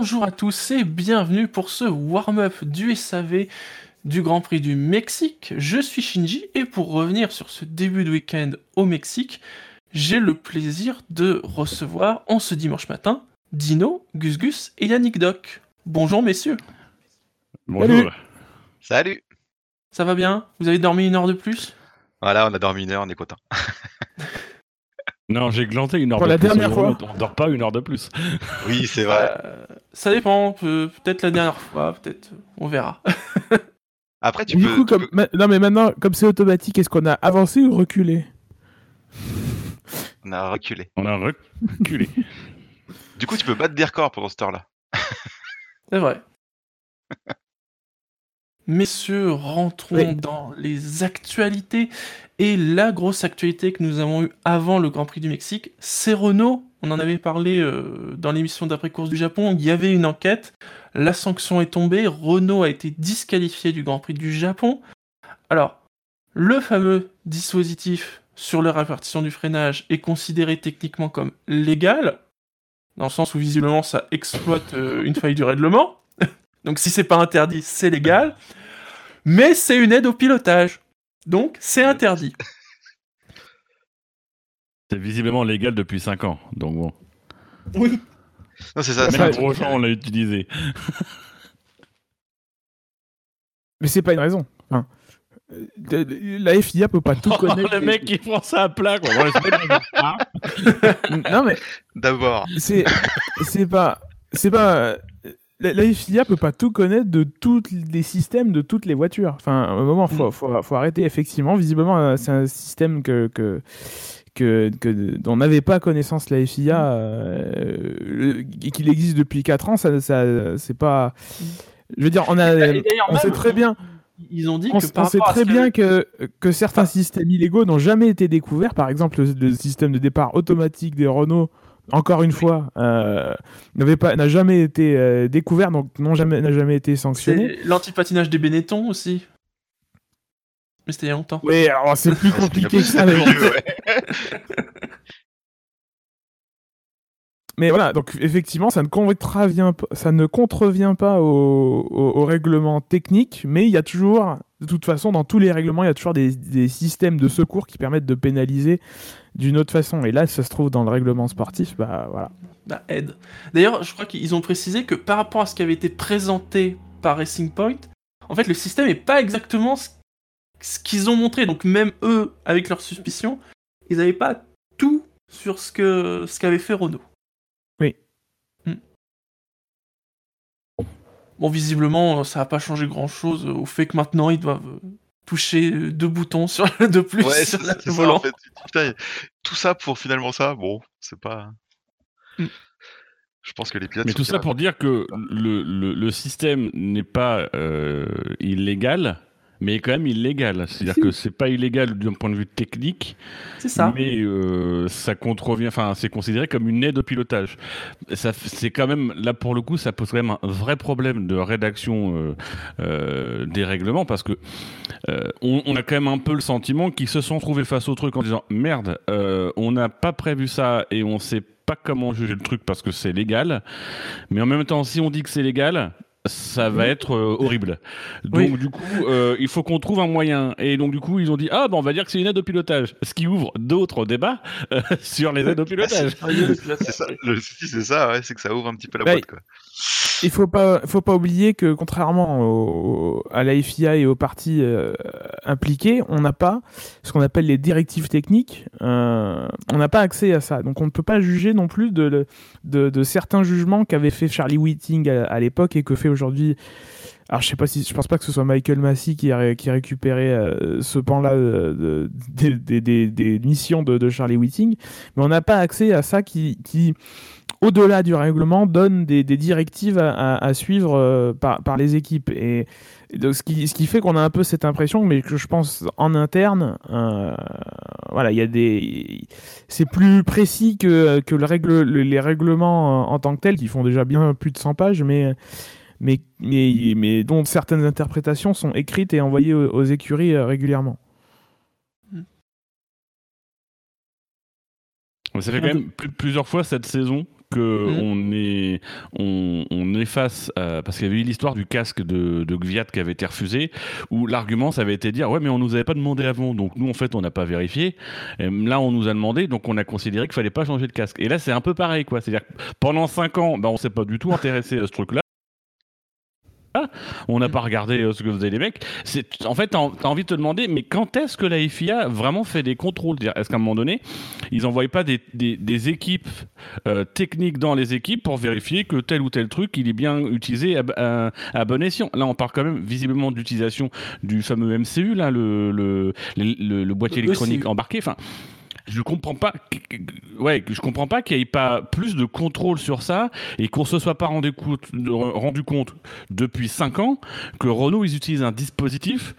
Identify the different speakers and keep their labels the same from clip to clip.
Speaker 1: Bonjour à tous et bienvenue pour ce warm-up du SAV du Grand Prix du Mexique. Je suis Shinji et pour revenir sur ce début de week-end au Mexique, j'ai le plaisir de recevoir en ce dimanche matin Dino, Gus Gus et Yannick Doc. Bonjour messieurs.
Speaker 2: Bonjour.
Speaker 3: Salut.
Speaker 1: Ça va bien? Vous avez dormi une heure de plus?
Speaker 3: Voilà, on a dormi une heure, on est content.
Speaker 2: Non, j'ai glanté une heure
Speaker 4: Pour
Speaker 2: de
Speaker 4: la
Speaker 2: plus.
Speaker 4: dernière fois.
Speaker 2: On dort pas une heure de plus.
Speaker 3: Oui, c'est vrai.
Speaker 1: Euh, Ça dépend, peut- peut-être la dernière fois, peut-être, on verra.
Speaker 3: Après, tu
Speaker 4: du
Speaker 3: peux.
Speaker 4: coup,
Speaker 3: tu
Speaker 4: comme...
Speaker 3: peux-
Speaker 4: non mais maintenant, comme c'est automatique, est-ce qu'on a avancé ou reculé
Speaker 3: On a reculé.
Speaker 2: On a reculé.
Speaker 3: Du coup, tu peux battre des records pendant cette heure-là.
Speaker 1: C'est vrai. Messieurs, rentrons
Speaker 4: Oui.
Speaker 1: dans les actualités. Et la grosse actualité que nous avons eue avant le Grand Prix du Mexique, c'est Renault. On en avait parlé euh, dans l'émission d'après-course du Japon. Il y avait une enquête. La sanction est tombée. Renault a été disqualifié du Grand Prix du Japon. Alors, le fameux dispositif sur la répartition du freinage est considéré techniquement comme légal, dans le sens où visiblement ça exploite euh, une faille du règlement. Donc si c'est pas interdit, c'est légal. Mais c'est une aide au pilotage. Donc c'est interdit.
Speaker 2: C'est visiblement légal depuis 5 ans. Donc bon.
Speaker 1: Oui.
Speaker 3: Non, c'est ça.
Speaker 2: Même Grosjean, on l'a utilisé.
Speaker 4: Mais c'est pas une raison. Euh, de- de- la FIA peut pas tout connaître.
Speaker 2: le mec qui prend ça à plat. Quoi. Ouais, c'est pas-
Speaker 4: non mais
Speaker 3: D'abord.
Speaker 4: c'est c'est pas c'est pas euh, la, la FIA peut pas tout connaître de tous les systèmes de toutes les voitures. Enfin, à un moment, faut, faut, faut arrêter. Effectivement, visiblement, euh, c'est un système que que que, que dont n'avait pas connaissance la FIA euh, et qu'il existe depuis 4 ans. Ça, ça c'est pas. Je veux dire, on a, on sait très bien.
Speaker 1: Ils ont dit
Speaker 4: On,
Speaker 1: que
Speaker 4: s-
Speaker 1: par
Speaker 4: on sait très bien que, que certains systèmes illégaux n'ont jamais été découverts. Par exemple, le, le système de départ automatique des Renault, encore une fois, euh, n'avait pas, n'a jamais été euh, découvert, donc n'ont jamais, n'a jamais été sanctionné.
Speaker 1: l'antipatinage des Benetton aussi. Mais c'était il y a longtemps.
Speaker 4: Oui, alors c'est plus compliqué que ça.
Speaker 3: Ouais.
Speaker 4: Mais voilà, donc effectivement, ça ne contrevient, ça ne contrevient pas au, au- au règlement technique, mais il y a toujours, de toute façon, dans tous les règlements, il y a toujours des, systèmes de secours qui permettent de pénaliser d'une autre façon. Et là, ça se trouve dans le règlement sportif, bah voilà.
Speaker 1: Bah, aide. D'ailleurs, je crois qu'ils ont précisé que par rapport à ce qui avait été présenté par Racing Point, en fait, le système n'est pas exactement ce, qu'ils ont montré. Donc même eux, avec leurs suspicions, ils n'avaient pas tout sur ce ce qu'avait fait Renault.
Speaker 4: Oui.
Speaker 1: Hmm. Bon, visiblement, ça n'a pas changé grand-chose au fait que maintenant, ils doivent euh, toucher euh, deux boutons sur, de plus
Speaker 3: Ouais,
Speaker 1: sur le
Speaker 3: ça,
Speaker 1: volant.
Speaker 3: en fait. Putain, tout ça pour finalement ça, bon, c'est pas.
Speaker 1: Mm.
Speaker 3: Je pense que les pilotes.
Speaker 2: Mais tout ça pour dire que le, le, le système n'est pas euh, illégal, mais est quand même illégal. C'est-à-dire
Speaker 4: Si.
Speaker 2: que c'est pas illégal d'un point de vue technique,
Speaker 1: C'est ça.
Speaker 2: mais euh, ça contrevient, enfin, c'est considéré comme une aide au pilotage. Ça, c'est quand même, là pour le coup, ça pose quand même un vrai problème de rédaction euh, euh, des règlements parce que on, on a quand même un peu le sentiment qu'ils se sont trouvés face au truc en disant merde, on n'a pas prévu ça et on sait pas comment juger le truc parce que c'est légal, mais en même temps, si on dit que c'est légal, ça va être euh, horrible. Donc
Speaker 1: Oui.
Speaker 2: du coup, euh, il faut qu'on trouve un moyen. Et donc du coup, ils ont dit ah ben on va dire que c'est une aide au pilotage, ce qui ouvre d'autres débats euh, sur les aides au pilotage.
Speaker 3: C'est ça, le souci, c'est ça, ouais, c'est que ça ouvre un petit peu la
Speaker 4: Bah,
Speaker 3: boîte, quoi.
Speaker 4: Il faut pas, faut pas oublier que contrairement au- à la FIA et aux parties euh, impliquées, on n'a pas ce qu'on appelle les directives techniques. euh, on n'a pas accès à ça, donc on ne peut pas juger non plus de, le- de, de certains jugements qu'avait fait Charlie Whiting à, à l'époque et que fait aujourd'hui. Alors je sais pas si, je pense pas que ce soit Michael Massey qui a, récupéré euh, ce pan-là euh, de- des, missions de, Charlie Whiting, mais on n'a pas accès à ça qui, au-delà du règlement, donne des, directives à, suivre euh, par, les équipes. Donc, ce, qui, fait qu'on a un peu cette impression, mais que je pense en interne, voilà, il y a des, c'est plus précis que, les règlements en, en tant que tels, qui font déjà bien plus de 100 pages, mais mais, mais, mais dont certaines interprétations sont écrites et envoyées aux, aux écuries euh, régulièrement.
Speaker 2: Ça fait quand même plus- plusieurs fois cette saison que
Speaker 1: Mhm.
Speaker 2: on est on, on est face à- parce qu'il y avait eu l'histoire du casque de, de Gviat qui avait été refusé où l'argument ça avait été de dire ouais mais on nous avait pas demandé avant donc nous en fait on n'a pas vérifié et là on nous a demandé donc on a considéré qu'il fallait pas changer de casque et là c'est un peu pareil quoi c'est à dire pendant 5 ans bah, on s'est pas du tout intéressé à ce truc là on n'a pas regardé euh, ce que faisaient les mecs. C'est, en fait, t'as, t'as envie de te demander, mais quand est-ce que la FIA vraiment fait des contrôles? Est-ce qu'à un moment donné, ils n'envoient pas des, des- des équipes euh, techniques dans les équipes pour vérifier que tel ou tel truc, il est bien utilisé à, à- à bon escient? Là, on parle quand même visiblement de l'utilisation du fameux MCU, là, le, le, le, le- le boîtier
Speaker 1: Le
Speaker 2: électronique embarqué. Enfin, je comprends pas. Ouais, je comprends pas qu'il n'y ait pas plus de contrôle sur ça et qu'on se soit pas rendu compte, rendu compte depuis 5 ans que Renault ils utilisent un dispositif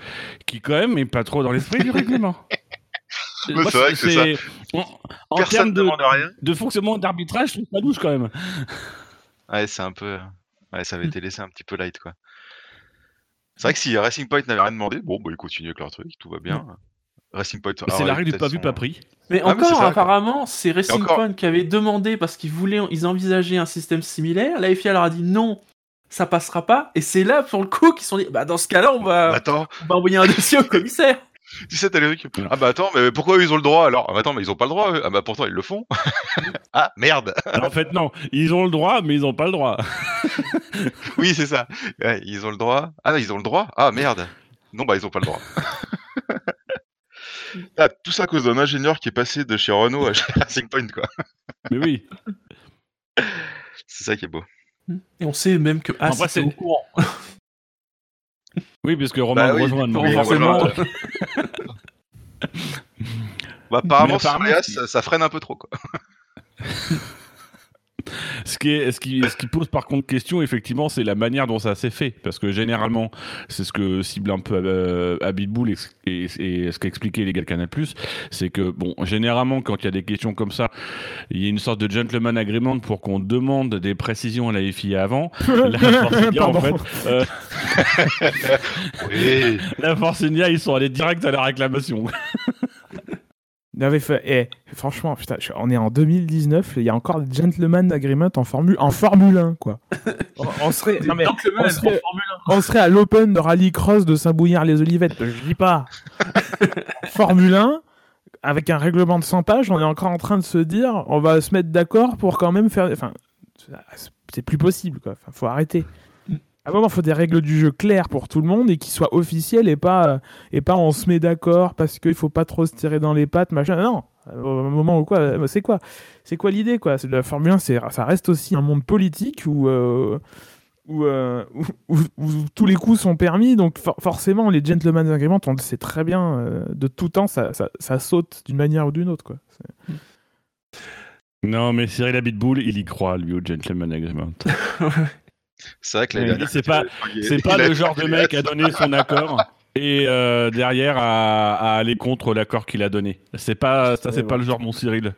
Speaker 2: qui quand même est pas trop dans l'esprit du règlement. Moi,
Speaker 3: c'est vrai que c'est ça.
Speaker 2: En, termes
Speaker 3: ne
Speaker 2: de,
Speaker 3: demande rien.
Speaker 2: de fonctionnement d'arbitrage, trouve pas douche quand même.
Speaker 3: Ouais, c'est un peu. Ouais, ça avait été laissé un petit peu light, quoi. C'est vrai que si Racing Point n'avait rien demandé, bon, bah, ils continuent avec leur truc, tout va bien. Racing Point.
Speaker 2: C'est la règle du pas vu, pas pris.
Speaker 1: Mais
Speaker 3: Ah
Speaker 1: encore, apparemment, c'est Racing
Speaker 3: encore-
Speaker 1: Point qui avait demandé parce qu'ils voulaient, ils envisageaient un système similaire. La FIA leur a dit non, ça passera pas. Et c'est là, pour le coup, qu'ils se sont dit, bah dans ce cas-là, on va,
Speaker 3: Attends,
Speaker 1: on va envoyer un dossier au commissaire.
Speaker 3: tu sais, t'as les trucs. Ah bah attends, mais pourquoi eux, ils ont le droit alors? Ah bah attends, mais ils ont pas le droit eux. Ah bah pourtant ils le font. ah merde
Speaker 2: Alors, en fait, non, ils ont le droit, mais ils ont pas le droit.
Speaker 3: Oui, c'est ça. Ouais, ils ont le droit. Ah non, ils ont le droit? Ah merde Non, bah ils ont pas le droit. Ah, tout ça à cause d'un ingénieur qui est passé de chez Renault à chez Racing Point, quoi.
Speaker 2: Mais oui.
Speaker 3: C'est ça qui est beau.
Speaker 1: Et on sait même que ah, c'est au courant.
Speaker 2: Oui, parce que Romain
Speaker 3: Bah oui,
Speaker 2: rejoint.
Speaker 3: Oui,
Speaker 1: forcément.
Speaker 3: Bah, apparemment, ça, ça freine un peu trop, quoi.
Speaker 2: Ce qui, est, ce, qui, ce qui pose par contre question, effectivement, c'est la manière dont ça s'est fait. Parce que généralement, c'est ce que cible un peu euh, Habitbull et, et, et ce qu'a expliqué les gars de Canal+, c'est que, bon, généralement, quand il y a des questions comme ça, il y a une sorte de gentleman agreement pour qu'on demande des précisions à la FIA avant. La Force India, en fait, euh,
Speaker 3: Oui.
Speaker 2: la Force India, ils sont allés direct à la réclamation.
Speaker 4: Il avait fait, eh, franchement, putain, on est en 2019, il y a encore des gentleman agreement en Formule, en Formule 1, quoi. on, on serait, non, mais
Speaker 1: Gentlemen,
Speaker 4: on serait-
Speaker 1: en Formule
Speaker 4: on serait à l'Open de Rallycross de Saint-Bouillard-les-Olivettes, je dis pas. Formule 1, avec un règlement de 100 pages, on est encore en train de se dire, on va se mettre d'accord pour quand même faire, enfin, c'est plus possible, quoi. Enfin, faut arrêter. À un moment, il faut des règles du jeu claires pour tout le monde et qui soient officielles et pas, euh, et pas on se met d'accord parce qu'il faut pas trop se tirer dans les pattes, machin. Non, au moment où quoi, euh, c'est quoi? C'est quoi l'idée, quoi? La Formule 1, c'est- ça reste aussi un monde politique où, euh, où, euh, où- où- où tous les coups sont permis. Donc for- forcément, les gentlemen agreement, on le sait très bien, euh, de tout temps, ça, ça, ça saute d'une manière ou d'une autre, quoi. C'est-
Speaker 2: Non, mais Cyril Habitbull, il y croit, lui, au gentleman agreement.
Speaker 3: C'est vrai que la
Speaker 2: Oui,
Speaker 3: dernière.
Speaker 2: c'est pas- C'est pas le genre de mec à donner son accord et euh, derrière à, à aller contre l'accord qu'il a donné. C'est pas ça, c'est
Speaker 4: Ouais,
Speaker 2: pas le genre mon Cyril.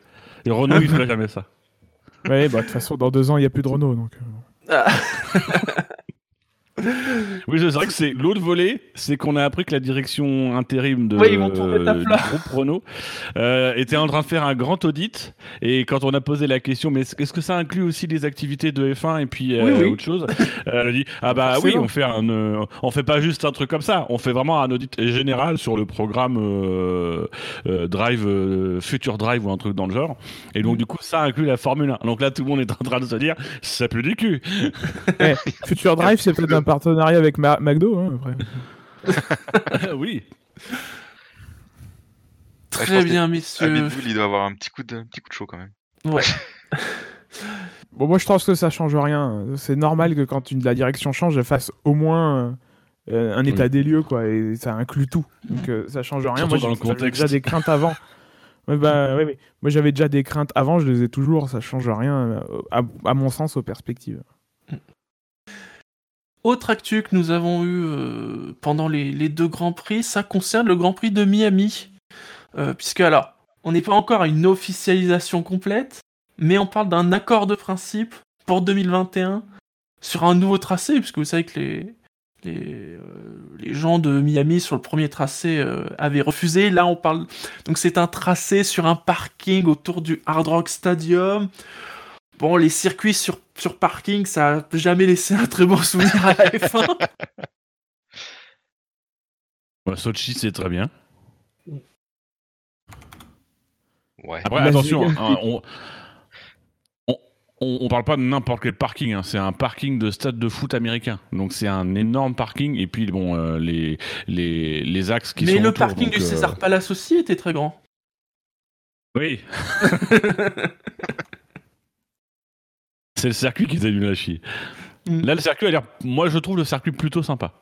Speaker 2: Et Renault, il ferait jamais ça.
Speaker 4: Ouais, bah de toute façon, dans deux ans, il n'y a plus de Renault, donc. euh,
Speaker 2: Oui, c'est vrai que c'est l'autre volet, c'est qu'on a appris que la direction intérim de
Speaker 1: Ouais,
Speaker 2: du groupe Renault euh, était en train de faire un grand audit. Et quand on a posé la question, mais est-ce que ça inclut aussi les activités de F1 et puis euh,
Speaker 1: Oui, oui.
Speaker 2: autre chose euh, Elle a dit ah bah oui, on fait un, euh, on fait pas juste un truc comme ça, on fait vraiment un audit général sur le programme euh, euh, Drive euh, Future Drive ou un truc dans le genre. Et donc du coup, ça inclut la Formule 1. Donc là, tout le monde est en train de se dire, ça pue du cul.
Speaker 4: Eh, Future Drive, c'est peut-être un partenariat avec Ma- McDo, hein, après.
Speaker 2: oui.
Speaker 3: Ouais,
Speaker 1: Très
Speaker 3: pense
Speaker 1: bien, messieurs.
Speaker 3: Habitbull, il doit avoir un petit coup de, un petit coup de chaud quand même.
Speaker 1: Ouais.
Speaker 4: Bon, moi, je pense que ça change rien. C'est normal que quand une, la direction change, elle fasse au moins euh, un état
Speaker 2: Oui.
Speaker 4: des lieux, quoi. Et ça inclut tout. Donc, euh, ça change rien.
Speaker 2: Surtout
Speaker 4: moi, j'avais déjà des craintes avant. Ouais, bah, ouais, mais moi, j'avais déjà des craintes avant, je les ai toujours. Ça change rien, euh, à, à mon sens, aux perspectives.
Speaker 1: Autre actu que nous avons eu euh, pendant les, deux Grands Prix, ça concerne le Grand Prix de Miami. Euh, puisque alors, on n'est pas encore à une officialisation complète, mais on parle d'un accord de principe pour 2021 sur un nouveau tracé, puisque vous savez que les, les, euh, gens de Miami sur le premier tracé avaient refusé. Là, on parle. Donc, c'est un tracé sur un parking autour du Hard Rock Stadium. Bon, les circuits sur, sur parking, ça a jamais laissé un très bon souvenir à la F1.
Speaker 2: Ouais, Sochi, c'est très bien.
Speaker 3: Ouais.
Speaker 2: Après, attention, hein, on, on, parle pas de n'importe quel parking. hein, c'est un parking de stade de foot américain. Donc c'est un énorme parking. Et puis bon, euh, les, les, les axes qui
Speaker 1: Mais
Speaker 2: sont
Speaker 1: le
Speaker 2: autour,
Speaker 1: parking
Speaker 2: donc,
Speaker 1: du
Speaker 2: euh,
Speaker 1: César Palace aussi était très grand.
Speaker 2: Oui, c'est le circuit qui t'a nul à chier.
Speaker 1: Mm.
Speaker 2: Là, le circuit a l'air. Moi, je trouve le circuit plutôt sympa.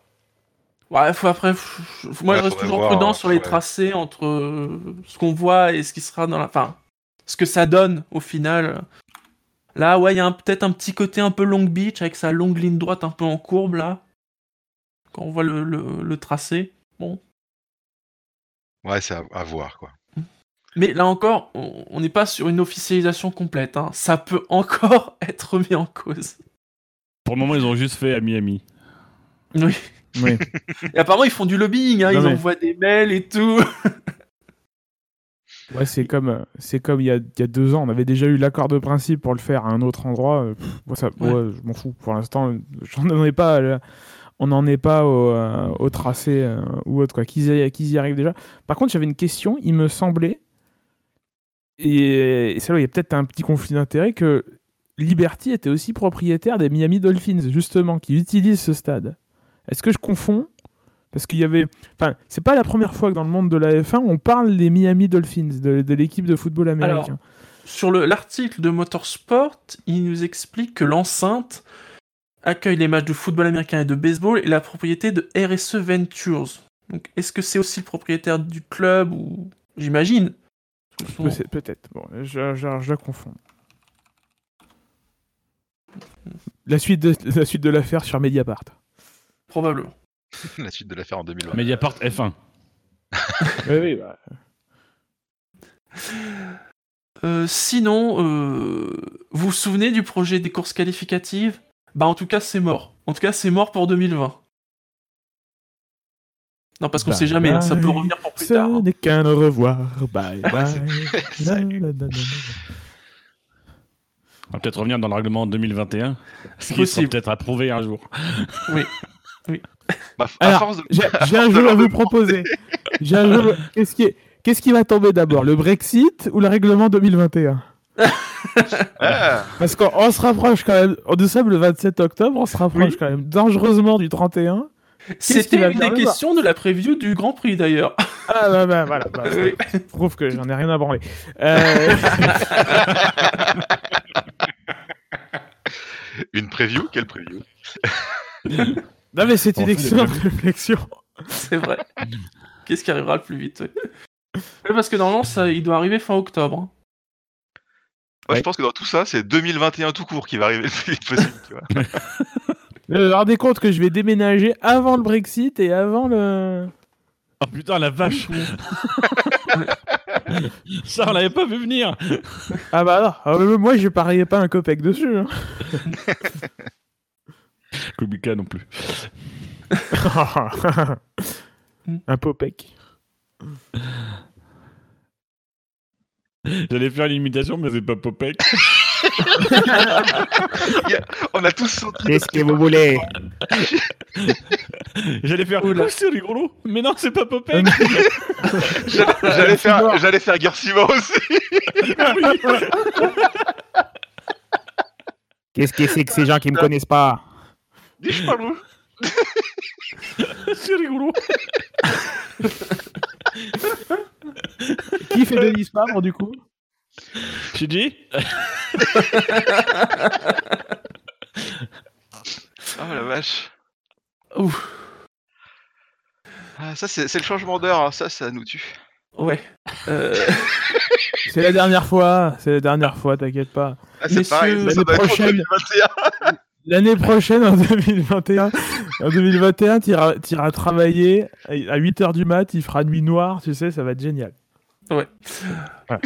Speaker 1: Ouais, faut après, faut- faut- moi
Speaker 3: Ouais,
Speaker 1: je reste toujours
Speaker 3: voir,
Speaker 1: prudent sur les
Speaker 3: ouais.
Speaker 1: tracés entre euh, ce qu'on voit et ce qui sera dans la. Enfin, ce que ça donne au final. Là, ouais, il y a un- peut-être un petit côté un peu Long Beach avec sa longue ligne droite un peu en courbe là. Quand on voit le, le- le tracé. Bon.
Speaker 3: Ouais, c'est à, à voir, quoi.
Speaker 1: Mais là encore, on n'est pas sur une officialisation complète. hein. Ça peut encore être remis en cause.
Speaker 2: Pour le moment, ils ont juste fait à Miami.
Speaker 1: Oui.
Speaker 4: Oui.
Speaker 1: Et apparemment, ils font du lobbying. Hein. Ils
Speaker 4: mais-
Speaker 1: envoient des mails et tout.
Speaker 4: Ouais, c'est comme, euh, c'est comme il y a, il y a deux ans, on avait déjà eu l'accord de principe pour le faire à un autre endroit. euh, pff, moi, ça,
Speaker 1: Ouais.
Speaker 4: ouais, je m'en fous. Pour l'instant, j'en en ai pas. à- on n'en est pas au, euh, au tracé euh, ou autre quoi. Qu'ils y, qu'ils y arrivent déjà. Par contre, j'avais une question. Il me semblait, et, et c'est là où il y a peut-être un petit conflit d'intérêt que Liberty était aussi propriétaire des Miami Dolphins, justement, qui utilisent ce stade. Est-ce que je confonds? Parce qu'il y avait. Enfin, c'est pas la première fois que dans le monde de la F1, on parle des Miami Dolphins, de, l'équipe de football américain.
Speaker 1: Sur le- l'article de Motorsport, il nous explique que l'enceinte accueille les matchs de football américain et de baseball et la propriété de RSE Ventures. Donc, est-ce que c'est aussi le propriétaire du club ou j'imagine
Speaker 4: Peut-être. Bon, je, je, je la confonds. La suite de, la suite de l'affaire sur Mediapart.
Speaker 1: Probablement.
Speaker 3: La suite de l'affaire en 2020.
Speaker 2: Mediapart F1.
Speaker 4: oui, oui, bah,
Speaker 1: Euh, sinon, euh, vous vous souvenez du projet des courses qualificatives? Bah, en tout cas, c'est mort. En tout cas, c'est mort pour 2020. Non, parce qu'on
Speaker 4: Bye
Speaker 1: sait jamais, ça peut revenir pour plus
Speaker 4: ce
Speaker 1: tard. hein.
Speaker 4: n'est qu'un au revoir. Bye bye.
Speaker 3: Salut.
Speaker 4: La, la, la, la,
Speaker 2: On va peut-être revenir dans le règlement 2021. Ce qui sera peut-être approuvé un jour.
Speaker 3: Bah, à
Speaker 4: Alors,
Speaker 3: force de...
Speaker 4: J'ai un
Speaker 3: de
Speaker 4: jeu à vous proposer. J'ai un jeu. Qu'est-ce qui, est- qu'est-ce qui va tomber d'abord, le Brexit ou le règlement 2021
Speaker 3: Ah,
Speaker 4: Parce qu'on on se rapproche quand même. Nous sommes le 27 octobre, on se rapproche
Speaker 1: Oui.
Speaker 4: quand même dangereusement du 31.
Speaker 1: C'était une des questions de la preview du Grand Prix d'ailleurs.
Speaker 4: Ah bah, bah voilà, bah,
Speaker 1: Oui.
Speaker 4: ça prouve que j'en ai rien à branler. Euh,
Speaker 3: Une preview? Quelle preview?
Speaker 4: Non mais c'est une excellente réflexion.
Speaker 1: C'est vrai. Qu'est-ce qui arrivera le plus vite ouais? Parce que normalement, ça, il doit arriver fin octobre. hein.
Speaker 3: Moi,
Speaker 4: Ouais.
Speaker 3: je pense que dans tout ça, c'est 2021 tout court qui va arriver le plus vite possible. Tu vois.
Speaker 4: Vous rendez compte que je vais déménager avant le Brexit et avant le...
Speaker 2: Oh putain, la vache Ça, on l'avait pas vu venir
Speaker 4: Ah bah non, Ah, mais moi je pariais pas un copec dessus. hein.
Speaker 2: Kubica non plus.
Speaker 4: un popec.
Speaker 2: J'allais faire l'imitation, mais c'est pas Popek.
Speaker 3: On a tous senti.
Speaker 4: Qu'est-ce que vous voulez
Speaker 2: J'allais faire.
Speaker 1: Oula.
Speaker 2: Oh, c'est rigolo Mais non, c'est pas Popek
Speaker 3: J'allais j'allais faire, j'allais faire Garcima aussi.
Speaker 4: Qu'est-ce que c'est que ces gens qui me connaissent pas?
Speaker 3: Dis-je pas où
Speaker 2: C'est rigolo
Speaker 4: Qui fait Denis Favre du coup?
Speaker 2: Shiji
Speaker 3: Oh la vache.
Speaker 1: Ouf.
Speaker 3: Ah, ça, c'est le changement d'heure. hein. Ça, ça nous tue.
Speaker 1: Ouais. Euh,
Speaker 4: C'est la dernière fois, c'est la dernière fois, t'inquiète pas.
Speaker 3: Ah, c'est
Speaker 4: l'année prochaine-
Speaker 3: 2021.
Speaker 4: L'année prochaine, en 2021, en 2021, t'iras t'iras travailler à 8h du mat, il fera nuit noire, tu sais, ça va être génial.
Speaker 1: Ouais.
Speaker 4: Ça-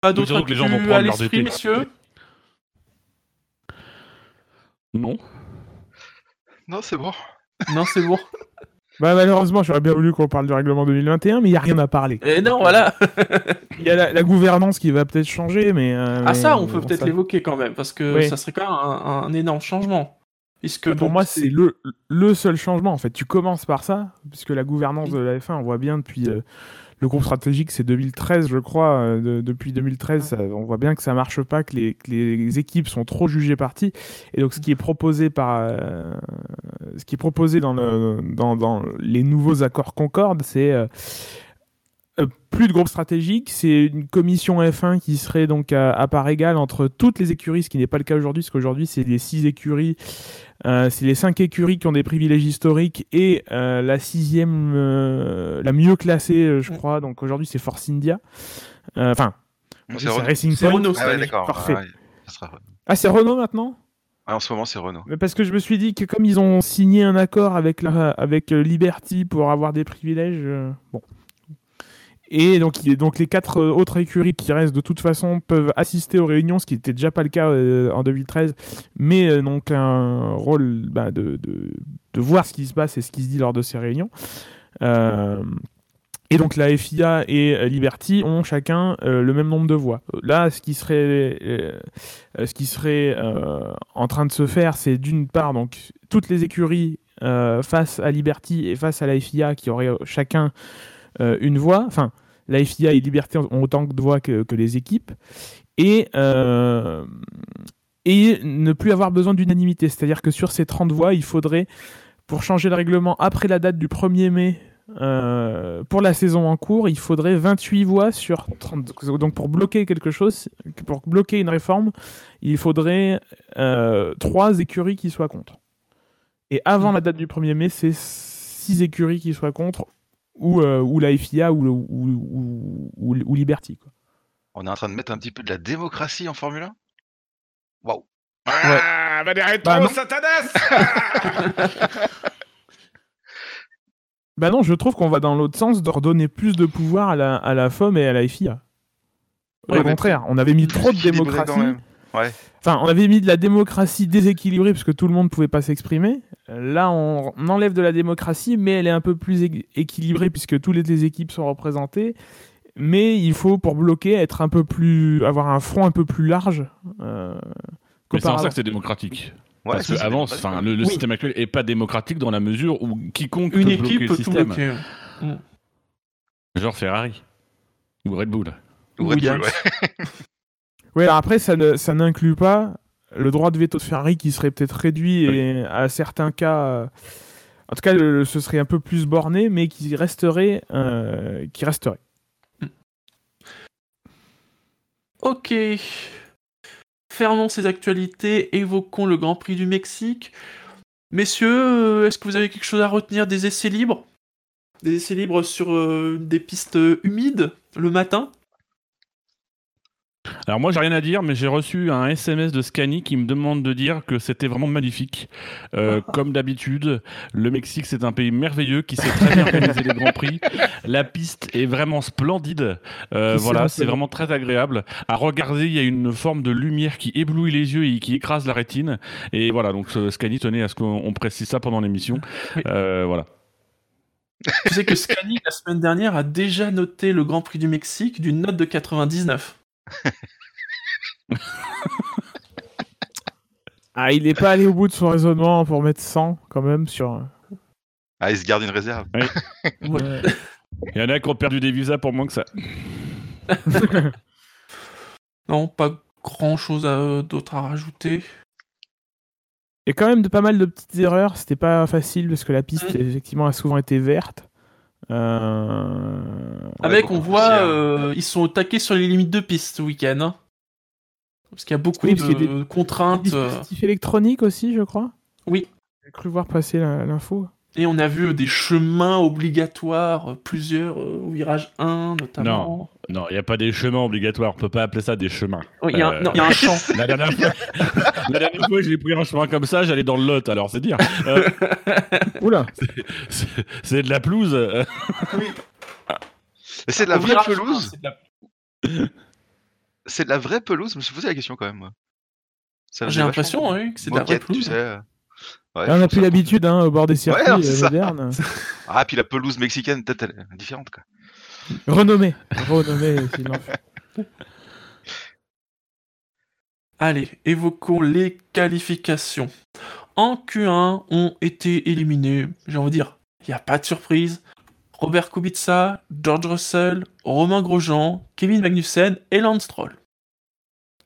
Speaker 1: pas d'autres
Speaker 2: que les gens vont prendre
Speaker 1: à
Speaker 2: leur
Speaker 1: l'esprit,
Speaker 2: d'été.
Speaker 1: messieurs
Speaker 2: Non.
Speaker 3: Non, c'est bon.
Speaker 1: Non, c'est bon.
Speaker 4: Bah malheureusement, j'aurais bien voulu qu'on parle du règlement 2021, mais il n'y a rien à parler.
Speaker 1: Et non, voilà.
Speaker 4: Il y a la, la gouvernance qui va peut-être changer, mais... euh,
Speaker 1: Ah
Speaker 4: mais
Speaker 1: ça, on peut
Speaker 4: bon,
Speaker 1: peut-être
Speaker 4: ça-
Speaker 1: l'évoquer quand même, parce que
Speaker 4: Oui.
Speaker 1: ça serait quand même un, un énorme changement. Puisque
Speaker 4: Bah, pour
Speaker 1: donc,
Speaker 4: moi, c'est le, le seul changement. En fait, tu commences par ça, puisque la gouvernance de la F1, on voit bien depuis euh, le groupe stratégique, c'est 2013, je crois. euh, de- depuis 2013, ça- on voit bien que ça marche pas, que les, que les équipes sont trop jugées parties. Et donc, ce qui est proposé par, euh, ce qui est proposé dans, le, dans, dans les nouveaux accords Concorde, c'est euh, euh, plus de groupe stratégique, c'est une commission F1 qui serait donc à, à part égale entre toutes les écuries, ce qui n'est pas le cas aujourd'hui, parce qu'aujourd'hui c'est les six écuries, euh, c'est les cinq écuries qui ont des privilèges historiques et euh, la sixième, euh, la mieux classée, je crois. Donc aujourd'hui c'est Force India, enfin c'est. Racing
Speaker 1: c'est
Speaker 4: Point.
Speaker 1: Renault
Speaker 3: Ah ouais.
Speaker 4: Parfait.
Speaker 3: Ah ouais, sera.
Speaker 4: Ah c'est Renault maintenant?
Speaker 3: Ah, en ce moment, c'est Renault.
Speaker 4: Mais Parce que je me suis dit que comme ils ont signé un accord avec, la- avec Liberty pour avoir des privilèges, euh, bon. Et donc, les quatre euh, autres écuries qui restent de toute façon peuvent assister aux réunions, ce qui n'était déjà pas le cas euh, en 2013, mais euh, donc un rôle bah, de, voir ce qui se passe et ce qui se dit lors de ces réunions. Euh, et donc la FIA et Liberty ont chacun le même nombre de voix. Là, ce qui serait, ce qui serait en train de se faire, c'est d'une part donc toutes les écuries face à Liberty et face à la FIA qui auraient chacun une voix. Enfin, la FIA et Liberty ont autant de voix que, que les équipes. Et, euh, et ne plus avoir besoin d'unanimité. C'est-à-dire que sur ces 30 voix, il faudrait, pour changer le règlement après la date du 1er mai, euh, pour la saison en cours, il faudrait 28 voix sur 30. Donc pour bloquer quelque chose, pour bloquer une réforme, il faudrait euh, 3 écuries qui soient contre. Et avant la date du 1er mai, c'est 6 écuries qui soient contre, ou, euh, ou la FIA ou, le- ou, ou, ou- ou Liberty. Quoi.
Speaker 3: On est en train de mettre un petit peu de la démocratie en Formule 1 Waouh
Speaker 2: Ah, bah des rétros,
Speaker 4: Bah non.
Speaker 2: Satanas
Speaker 4: Bah non, je trouve qu'on va dans l'autre sens de redonner plus de pouvoir à la, à la FOM et à la FIA. Au
Speaker 3: Ouais,
Speaker 4: contraire, on avait mis trop de démocratie.
Speaker 3: Ouais.
Speaker 4: Enfin, on avait mis de la démocratie déséquilibrée parce que tout le monde pouvait pas s'exprimer. Là, on, on enlève de la démocratie, mais elle est un peu plus équilibrée puisque toutes les, équipes sont représentées. Mais il faut, pour bloquer, être un peu plus, avoir un front un peu plus large. Euh,
Speaker 2: Mais c'est en ça que c'est démocratique.
Speaker 3: Ouais,
Speaker 2: Parce que avant, enfin, le, le
Speaker 1: Oui.
Speaker 2: système actuel est pas démocratique dans la mesure où quiconque
Speaker 1: Une
Speaker 2: peut
Speaker 1: équipe
Speaker 2: bloquer
Speaker 1: peut
Speaker 2: le système,
Speaker 1: bloquer.
Speaker 2: genre Ferrari ou Red Bull.
Speaker 3: Ou Red Bull, ouais.
Speaker 4: Ouais, alors après, ça ne- ça n'inclut pas le droit de veto de Ferrari qui serait peut-être réduit et à certains cas. euh, En tout cas, le- ce serait un peu plus borné, mais qui resterait. euh, qui resterait.
Speaker 1: Ok. Fermons ces actualités, évoquons le Grand Prix du Mexique. Messieurs, euh, est-ce que vous avez quelque chose à retenir des essais libres? Des essais libres sur euh, des pistes humides le matin?
Speaker 2: Alors moi j'ai rien à dire, mais j'ai reçu un SMS de Scani qui me demande de dire que c'était vraiment magnifique. Euh, comme d'habitude, le Mexique c'est un pays merveilleux qui sait très bien organiser les grands prix. La piste est vraiment splendide. Euh, voilà, c'est vraiment très agréable à regarder. Il y a une forme de lumière qui éblouit les yeux et qui écrase la rétine. Et voilà, donc Scani tenait à ce qu'on on précise ça pendant l'émission.
Speaker 1: Oui.
Speaker 2: Euh, voilà.
Speaker 1: Tu sais que Scani, la semaine dernière, a déjà noté le Grand Prix du Mexique d'une note de 99.
Speaker 4: Ah, il n'est pas allé au bout de son raisonnement pour mettre 100 quand même sur.
Speaker 3: Ah, il se garde une réserve.
Speaker 4: Ouais.
Speaker 2: Il y en a qui ont perdu des visas pour moins que ça.
Speaker 1: Non, pas grand chose d'autre à rajouter.
Speaker 4: Il y a quand même de, pas mal de petites erreurs. C'était pas facile parce que la piste,
Speaker 1: Mm.
Speaker 4: effectivement, a souvent été verte. Euh...
Speaker 1: Avec,
Speaker 3: beaucoup
Speaker 1: on voit, euh, ils sont au taquet sur les limites de piste ce week-end. hein. Parce qu'il y a beaucoup
Speaker 4: Oui, parce
Speaker 1: de
Speaker 4: qu'il y a des-
Speaker 1: contraintes. euh,
Speaker 4: Dispositif électronique aussi, je crois.
Speaker 1: Oui.
Speaker 4: J'ai cru voir passer la- l'info.
Speaker 1: Et on a vu des chemins obligatoires, euh, plusieurs euh, au virage 1 notamment.
Speaker 2: Non, il n'y a pas des chemins obligatoires. On peut pas appeler ça des chemins.
Speaker 1: Oh, Il y, a un-
Speaker 2: Euh,
Speaker 1: non, il y a un champ.
Speaker 2: La dernière fois, la dernière fois j'ai pris un chemin comme ça, j'allais dans le Lot, alors c'est dire. Euh,
Speaker 4: Oula
Speaker 2: c'est- c'est de la pelouse. euh,
Speaker 3: Et c'est de la
Speaker 1: Au
Speaker 3: vraie
Speaker 1: virage 1,
Speaker 3: pelouse
Speaker 1: c'est de la-
Speaker 3: C'est de la vraie pelouse Je me suis posé la question quand même, moi. Ça faisait
Speaker 1: J'ai l'impression oui, que c'est de la vraie
Speaker 3: tu
Speaker 1: pelouse.
Speaker 3: sais. Ouais,
Speaker 4: Là, on n'a plus l'habitude hein, au bord des circuits
Speaker 3: Ouais,
Speaker 4: euh, modernes.
Speaker 3: Ah, puis la pelouse mexicaine, peut-être elle est différente. Quoi.
Speaker 4: Renommé. Renommé, s'il en fait.
Speaker 1: Allez, évoquons les qualifications. En Q1 ont été éliminés, j'ai envie de dire, il n'y a pas de surprise. Robert Kubica, George Russell, Romain Grosjean, Kevin Magnussen et Lance Stroll.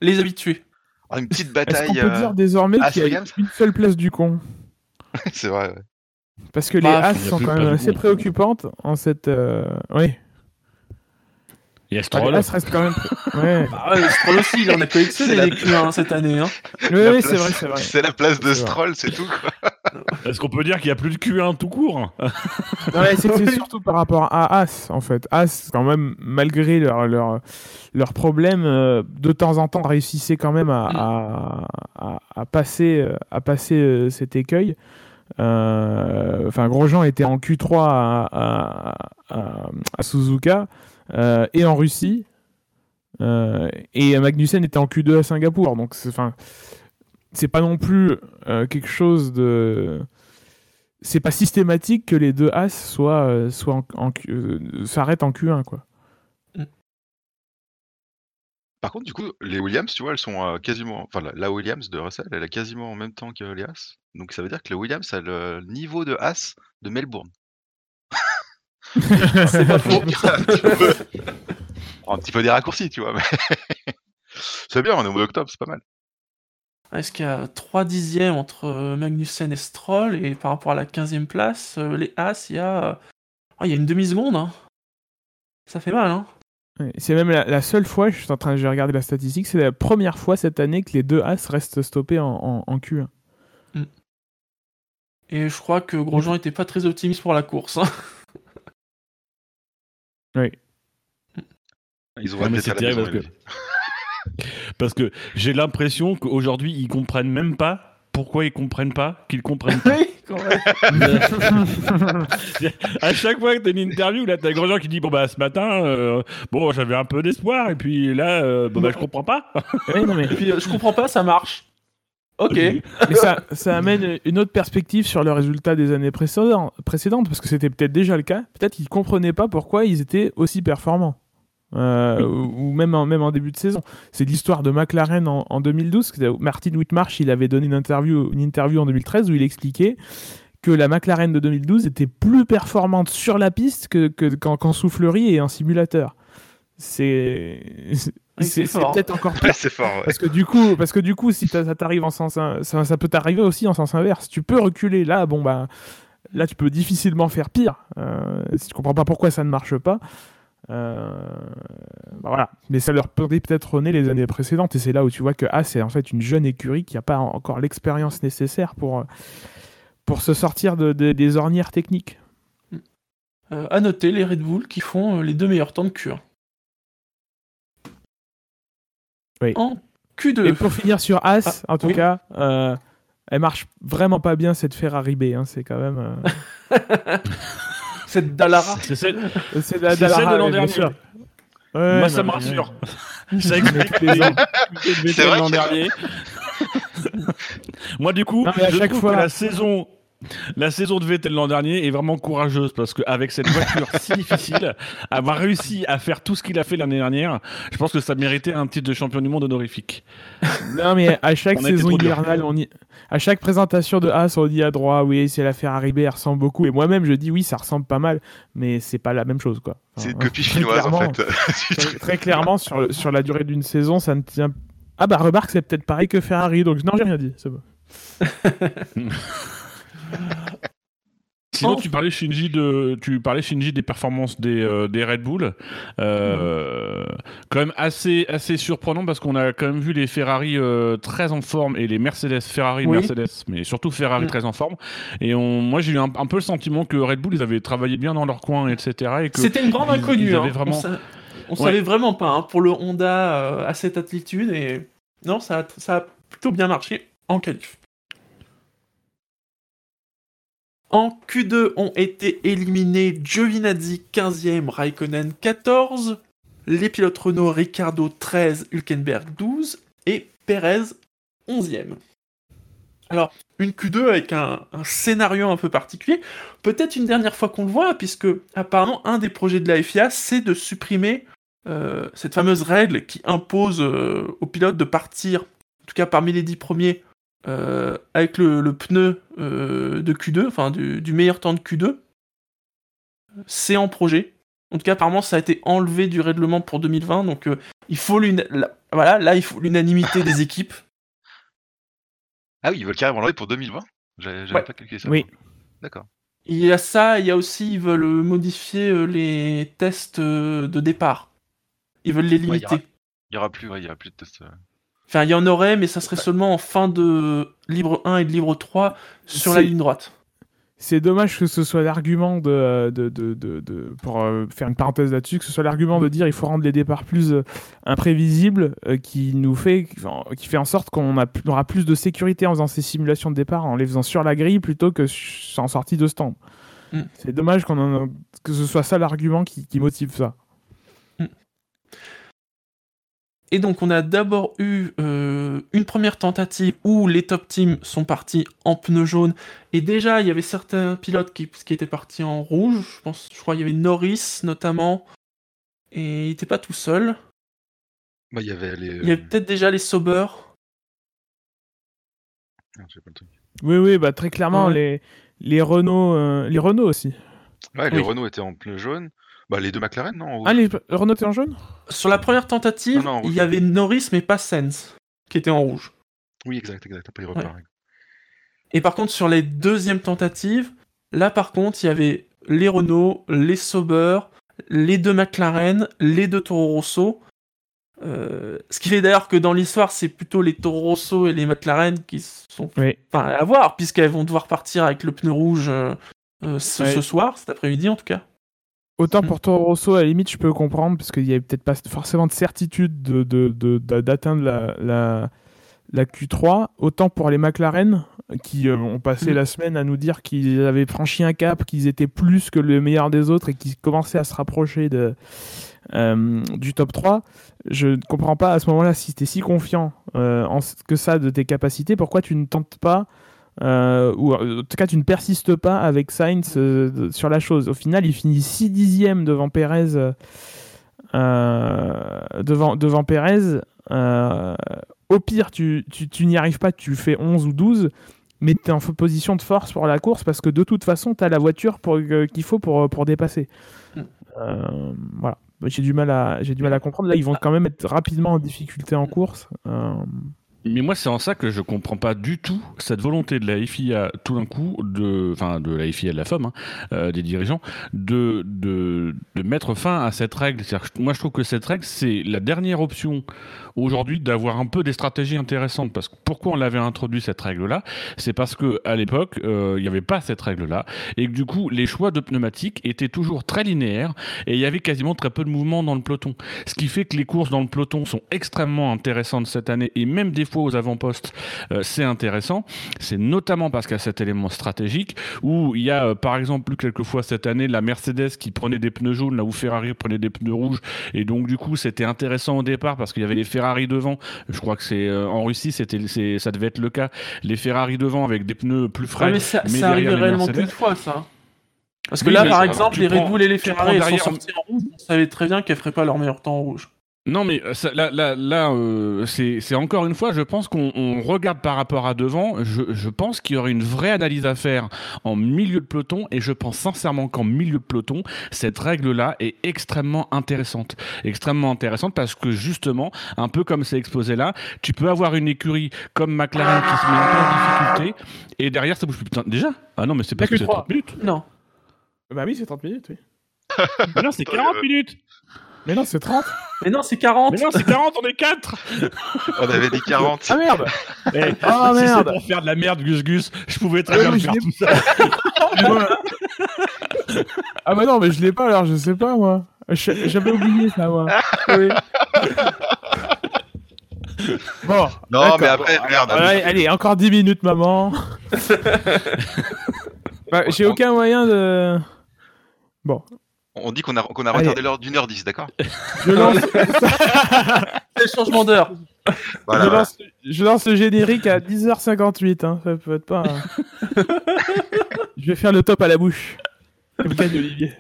Speaker 1: Les habitués.
Speaker 3: Ah, une petite
Speaker 4: Est-ce
Speaker 3: bataille.
Speaker 4: qu'on peut
Speaker 3: euh,
Speaker 4: dire désormais qu'il y a une seule place du con
Speaker 3: C'est vrai, ouais.
Speaker 4: Parce que les
Speaker 1: Bah,
Speaker 4: As sont quand
Speaker 2: de
Speaker 4: même assez préoccupantes en cette. euh, Oui.
Speaker 2: Il y a
Speaker 4: Ah,
Speaker 2: Stroll.
Speaker 4: les As restent quand même. Ouais.
Speaker 1: Bah ouais, Stroll aussi, il en a collectionné
Speaker 3: C'est la-
Speaker 1: les Q1 cette année. Hein.
Speaker 4: Oui, c'est vrai, c'est vrai.
Speaker 3: C'est la place de. Stroll, c'est tout. Quoi.
Speaker 2: Est-ce qu'on peut dire qu'il n'y a plus de Q1 tout court
Speaker 4: Non, mais c'est c'est surtout par rapport à As, en fait. As, quand même, malgré leurs leur, leurs problèmes, euh, de temps en temps réussissait quand même à, à, à- à passer, euh, à passer euh, cet écueil. Euh, Enfin, Grosjean était en Q3 à, à, à- à Suzuka euh, et en Russie. Euh, et Magnussen était en Q2 à Singapour. Donc, c'est- enfin, c'est pas non plus euh, quelque chose de c'est pas systématique que les deux As soient, euh, soient en, en Q- euh, s'arrêtent en Q1 quoi.
Speaker 3: Par contre, du coup, les Williams, tu vois, elles sont euh, quasiment. Enfin, la, la Williams de Russell, elle est quasiment en même temps que les As. Donc ça veut dire que les Williams a le niveau de As de Melbourne.
Speaker 1: C'est pas faux.
Speaker 3: un, petit peu... un petit peu des raccourcis, tu vois. Mais... c'est bien, on est au mois d'octobre, c'est pas mal.
Speaker 1: Est-ce qu'il y a 3 dixièmes entre euh, Magnussen et Stroll et par rapport à la 15e place, euh, les As, il y a, euh, oh, il y a une demi-seconde. hein. Ça fait mal, hein.
Speaker 4: C'est même la, la seule fois, je suis en train de regarder la statistique, c'est la première fois cette année que les deux As restent stoppés en, en- en Q1.
Speaker 1: Et je crois que Grosjean était pas très optimiste pour la course. hein.
Speaker 3: Ils ont
Speaker 2: Ouais, mais c'est terrible parce Parce que j'ai l'impression qu'aujourd'hui, ils comprennent même pas pourquoi ils comprennent pas qu'ils comprennent pas.
Speaker 1: oui, quand même.
Speaker 2: à chaque fois que t'as une interview, là, t'as Grosjean qui dit Bon, bah, ce matin, euh, bon, j'avais un peu d'espoir, et puis là, euh, bon, bah, je comprends pas.
Speaker 4: Ouais, non, mais,
Speaker 1: Et puis, euh, je comprends pas, ça marche. Ok.
Speaker 4: mais ça, ça amène une autre perspective sur le résultat des années précédentes, précédentes parce que c'était peut-être déjà le cas. Peut-être qu'ils comprenaient pas pourquoi ils étaient aussi performants. Euh, ou ou même en, même en début de saison. C'est l'histoire de McLaren en, en 2012. que Martin Whitmarsh, il avait donné une interview, une interview en 2013 où il expliquait que la McLaren de 2012 était plus performante sur la piste que, que- qu'en, qu'en soufflerie et en simulateur. C'est, c'est, peut-être encore
Speaker 3: Ouais, c'est fort, ouais.
Speaker 4: parce que du coup, parce que du coup, si ça t'arrive en sens, in- ça, ça peut t'arriver aussi en sens inverse. Tu peux reculer là, bon bah, là tu peux difficilement faire pire. Euh, si tu comprends pas pourquoi ça ne marche pas, euh, bah voilà. Mais ça leur pourrait peut-être nez les années précédentes et c'est là où tu vois que ah c'est en fait une jeune écurie qui n'a pas encore l'expérience nécessaire pour euh, pour se sortir de, de- des ornières techniques.
Speaker 1: Euh, à noter les Red Bull qui font euh, les deux meilleurs temps de cure.
Speaker 4: Oui.
Speaker 1: En Q2.
Speaker 4: Et pour finir sur As,
Speaker 1: Ah,
Speaker 4: en tout
Speaker 1: oui.
Speaker 4: cas. euh, elle marche vraiment pas bien cette Ferrari B, hein, c'est quand même. euh,
Speaker 1: Cette Dallara.
Speaker 2: C'est celle-
Speaker 4: C'est la
Speaker 2: C'est celle de
Speaker 4: Dallara,
Speaker 2: l'an dernier.
Speaker 4: Ouais,
Speaker 2: Moi, ça me rassure. Ça explique
Speaker 4: les ans.
Speaker 2: les
Speaker 3: C'est vrai
Speaker 2: l'an dernier. Moi, du coup,
Speaker 4: Non, à
Speaker 2: je
Speaker 4: chaque
Speaker 2: trouve
Speaker 4: fois-
Speaker 2: que la saison, la saison de Vettel l'an dernier est vraiment courageuse parce qu'avec cette voiture si difficile, avoir réussi à faire tout ce qu'il a fait l'année dernière, je pense que ça méritait un titre de champion du monde honorifique.
Speaker 4: Non, mais à chaque
Speaker 2: On
Speaker 4: saison hivernale, on y... à chaque présentation de As, on dit à droit, oui, c'est la Ferrari B, elle ressemble beaucoup. Et moi-même, je dis, oui, ça ressemble pas mal, mais c'est pas la même chose, quoi.
Speaker 3: C'est une
Speaker 4: Enfin,
Speaker 3: copie
Speaker 4: très
Speaker 3: chinoise, en
Speaker 4: clairement-
Speaker 3: fait.
Speaker 4: Très, très clairement, sur, le- sur la durée d'une saison, ça ne tient. Ah bah, remarque, c'est peut-être pareil que Ferrari, donc non, j'ai rien dit. c'est bon.
Speaker 2: Sinon,
Speaker 1: Oh.
Speaker 2: tu parlais Shinji de, tu parlais Shinji des performances des, euh, des Red Bull, euh, quand même assez assez surprenant parce qu'on a quand même vu les Ferrari euh, très en forme et les Mercedes, Ferrari,
Speaker 1: Oui.
Speaker 2: Mercedes, mais surtout Ferrari
Speaker 1: Mm.
Speaker 2: très en forme. Et on, moi j'ai eu un, un peu le sentiment que Red Bull ils avaient travaillé bien dans leur coin, etc. Et
Speaker 1: C'était une grande
Speaker 2: ils-
Speaker 1: inconnue.
Speaker 2: ils
Speaker 1: hein.
Speaker 2: vraiment-
Speaker 1: On, sa- on
Speaker 2: Ouais.
Speaker 1: savait vraiment pas hein, pour le Honda à cette altitude et non, ça a, ça a plutôt bien marché en qualif. En Q2 ont été éliminés Giovinazzi 15e, Raikkonen 14, les pilotes Renault Ricardo 13, Hülkenberg 12 et Perez 11e. Alors, une Q2 avec un, scénario un peu particulier. Peut-être une dernière fois qu'on le voit, puisque apparemment un des projets de la FIA, c'est de supprimer euh, cette fameuse règle qui impose euh, aux pilotes de partir, en tout cas parmi les dix premiers, euh, avec le, le pneu euh, de Q2, enfin du, du meilleur temps de Q2. C'est en projet. En tout cas, apparemment, ça a été enlevé du règlement pour 2020, donc euh, il faut voilà, là, il faut l'unanimité des équipes.
Speaker 3: Ah oui, ils veulent carrément l'enlever pour 2020 J'avais
Speaker 1: Ouais.
Speaker 3: pas calculé ça.
Speaker 4: Oui.
Speaker 3: D'accord.
Speaker 1: Il y a ça, il y a aussi, ils veulent modifier euh, les tests euh, de départ. Ils veulent les
Speaker 3: Ouais, il y
Speaker 1: limiter.
Speaker 3: aura- Il y aura plus, ouais, il y aura plus de tests. Euh.
Speaker 1: Enfin, il y en aurait, mais ça serait seulement en fin de libre 1 et de libre 3 sur la ligne droite.
Speaker 4: C'est dommage que ce soit l'argument de, de, de, de- de- pour euh, faire une parenthèse là-dessus, que ce soit l'argument de dire il faut rendre les départs plus euh, imprévisibles, euh, qui nous fait, qui fait en sorte qu'on aura plus de sécurité en faisant ces simulations de départ, en les faisant sur la grille plutôt que en sortie de stand.
Speaker 1: Mm.
Speaker 4: C'est dommage qu'on que ce soit ça l'argument qui, qui motive ça.
Speaker 1: Et donc, on a d'abord eu euh, une première tentative où les top teams sont partis en pneus jaunes. Et déjà, il y avait certains pilotes qui, qui étaient partis en rouge. Je pense, je crois, qu'il y avait Norris notamment. Et il n'était pas tout seul.
Speaker 3: Bah, il y avait les.
Speaker 1: Il y avait peut-être déjà les Sauber.
Speaker 3: Ah, j'ai pas le truc.
Speaker 4: Oui, oui, bah très clairement
Speaker 1: Ouais.
Speaker 4: les les Renault, euh, les Renault aussi.
Speaker 3: Ouais, les
Speaker 1: Oui.
Speaker 3: Renault étaient en pneu jaune. Bah, les deux McLaren, non
Speaker 4: Ah, les Renault étaient en jaune?
Speaker 1: Sur la première tentative,
Speaker 3: Non, non,
Speaker 1: il y avait Norris, mais pas Sens, qui était en rouge.
Speaker 3: Oui, exact, exact. Après, il repart.
Speaker 1: Et par contre, sur les deuxièmes tentatives, là par contre, il y avait les Renault, les Sauber, les deux McLaren, les deux Toro Rosso. Euh, ce qui fait d'ailleurs que dans l'histoire, c'est plutôt les Toro Rosso et les McLaren qui sont
Speaker 4: Oui.
Speaker 1: enfin, à voir, puisqu'elles vont devoir partir avec le pneu rouge euh, euh, ce,
Speaker 4: Ouais.
Speaker 1: ce soir, cet après-midi en tout cas.
Speaker 4: Autant
Speaker 1: Mm.
Speaker 4: pour Toro Rosso, à la limite, je peux comprendre, parce qu'il n'y avait peut-être pas forcément de certitude de, de- de- de- d'atteindre la, la, la Q3. Autant pour les McLaren, qui euh, ont passé
Speaker 1: Mm.
Speaker 4: la semaine à nous dire qu'ils avaient franchi un cap, qu'ils étaient plus que le meilleur des autres et qu'ils commençaient à se rapprocher de, euh, du top 3. Je ne comprends pas à ce moment-là, si tu es si confiant euh, en ce- que ça de tes capacités, pourquoi tu ne tentes pas euh, ou euh, en tout cas tu ne persistes pas avec Sainz euh, sur la chose. Au final, il finit 6 dixièmes devant Perez. euh, euh, devant, devant Perez. Euh, au pire, tu, tu, tu n'y arrives pas, tu fais 11 ou 12, mais tu es en position de force pour la course parce que de toute façon, tu as la voiture qu'il faut pour, pour dépasser.
Speaker 1: Mm.
Speaker 4: Euh, voilà. J'ai du, mal à, j'ai du mal à comprendre. Là, ils vont quand même être rapidement en difficulté en course.
Speaker 2: Mais moi, c'est en ça que je comprends pas du tout cette volonté de la FIA, tout d'un coup, de, enfin, de la FIA de la FOM, hein, euh, des dirigeants, de, de, de mettre fin à cette règle. Moi, je trouve que cette règle, c'est la dernière option aujourd'hui d'avoir un peu des stratégies intéressantes. Parce que pourquoi on l'avait introduit cette règle-là? C'est parce que à l'époque, euh, il n'y avait pas cette règle-là, et que du coup, les choix de pneumatiques étaient toujours très linéaires, et il y avait quasiment très peu de mouvement dans le peloton. Ce qui fait que les courses dans le peloton sont extrêmement intéressantes cette année, et même des fois aux avant-postes, euh, c'est intéressant. C'est notamment parce qu'il y a cet élément stratégique, où il y a euh, par exemple eu quelques fois cette année la Mercedes qui prenait des pneus jaunes, là où Ferrari prenait des pneus rouges, et donc du coup c'était intéressant au départ parce qu'il y avait les Ferrari devant. Je crois que c'est euh, en Russie, c'était, c'est- ça devait être le cas. Les Ferrari devant avec des pneus plus frais.
Speaker 1: Ouais, mais ça,
Speaker 2: mais les
Speaker 1: réellement qu'une fois, ça. Parce que
Speaker 2: Oui,
Speaker 1: là, par exemple, les Red Bull et les Ferrari elles sont sortis en rouge. On savait très bien qu'elles feraient pas leur meilleur temps en rouge.
Speaker 2: Non, mais euh, ça- là, là, là euh, c'est c'est encore une fois, je pense qu'on on regarde par rapport à devant. Je, je pense qu'il y aurait une vraie analyse à faire en milieu de peloton, et je pense sincèrement qu'en milieu de peloton, cette règle-là est extrêmement intéressante. Extrêmement intéressante parce que justement, un peu comme c'est exposé là, tu peux avoir une écurie comme McLaren qui se met un peu en difficulté, et derrière ça bouge plus. Putain, déjà? Ah non, mais c'est parce
Speaker 4: que
Speaker 2: que c'est
Speaker 4: trois.
Speaker 2: 30 minutes.
Speaker 1: Non.
Speaker 4: Bah oui, c'est 30 minutes, oui.
Speaker 2: Mais non, c'est 40 minutes.
Speaker 4: Mais non, c'est 30.
Speaker 1: Mais non, c'est 40
Speaker 2: Mais non, c'est 40, on est 4
Speaker 3: On avait dit 40.
Speaker 4: Ah merde
Speaker 2: Eh,
Speaker 4: Ah
Speaker 2: si c'est
Speaker 4: merde
Speaker 2: pour faire de la merde, Gus Gus, je pouvais très
Speaker 4: Ouais,
Speaker 2: bien faire tout ça.
Speaker 4: Ah bah non, mais je l'ai pas alors, je sais pas moi. J'avais oublié ça moi. Oui. Bon.
Speaker 3: Non, mais après, merde.
Speaker 4: Allez, allez, encore 10 minutes, maman. Bah, J'ai aucun moyen de. Bon,
Speaker 3: On dit qu'on a, qu'on a
Speaker 4: Allez.
Speaker 3: retardé l'heure d'une heure dix, d'accord
Speaker 4: je lance.
Speaker 1: C'est le changement d'heure.
Speaker 3: Voilà,
Speaker 4: je,
Speaker 3: voilà.
Speaker 4: lance, je lance le générique à 10h58. Hein. Ça peut être pas. je vais faire le top à la bouche. Comme gagne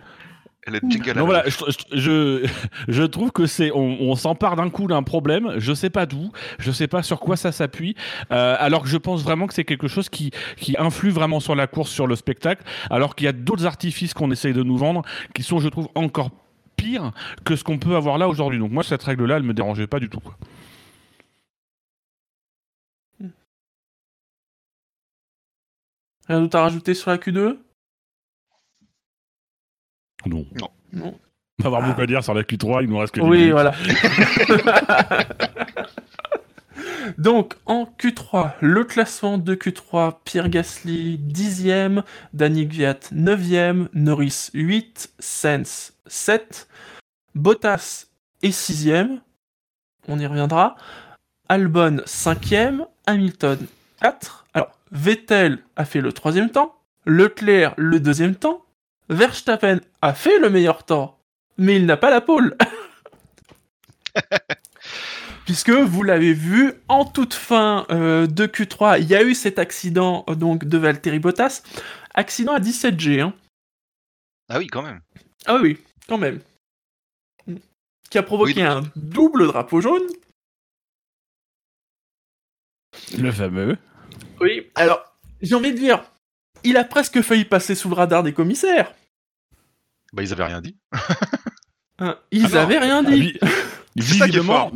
Speaker 4: Olivier.
Speaker 3: Le jingle à
Speaker 2: Donc
Speaker 3: la
Speaker 2: voilà, je, je, je trouve que c'est, on, on s'empare d'un coup d'un problème, je sais pas d'où, je sais pas sur quoi ça s'appuie, euh, alors que je pense vraiment que c'est quelque chose qui, qui influe vraiment sur la course, sur le spectacle, alors qu'il y a d'autres artifices qu'on essaye de nous vendre qui sont, je trouve, encore pires que ce qu'on peut avoir là aujourd'hui. Donc moi, cette règle-là, elle me dérangeait pas du tout. Quoi.
Speaker 1: Rien d'autre à rajouter sur la Q2
Speaker 2: Non.
Speaker 3: Non.
Speaker 1: Non.
Speaker 2: On va avoir beaucoup à dire sur la Q3, il nous reste que
Speaker 1: Oui,
Speaker 2: minutes.
Speaker 1: voilà. Donc, en Q3, le classement de Q3, Pierre Gasly 10e, Danny Gviat 9e, Norris 8, Sens 7, Bottas est 6e, on y reviendra, Albon 5e, Hamilton 4, alors Vettel a fait le troisième temps, Leclerc le deuxième temps, Verstappen a fait le meilleur temps, mais il n'a pas la pole. Puisque vous l'avez vu, en toute fin euh, de Q3, il y a eu cet accident euh, donc de Valtteri Bottas. Accident à 17G. Hein.
Speaker 3: Ah oui, quand même.
Speaker 1: Ah oui, quand même. Qui a provoqué
Speaker 3: Oui.
Speaker 1: un double drapeau jaune.
Speaker 2: Le fameux.
Speaker 1: Oui. Alors, j'ai envie de dire, il a presque failli passer sous le radar des commissaires.
Speaker 3: Bah, ils avaient rien dit.
Speaker 1: Hein, Ils
Speaker 2: Ah non.
Speaker 1: avaient rien dit.
Speaker 3: Qui est
Speaker 2: visiblement,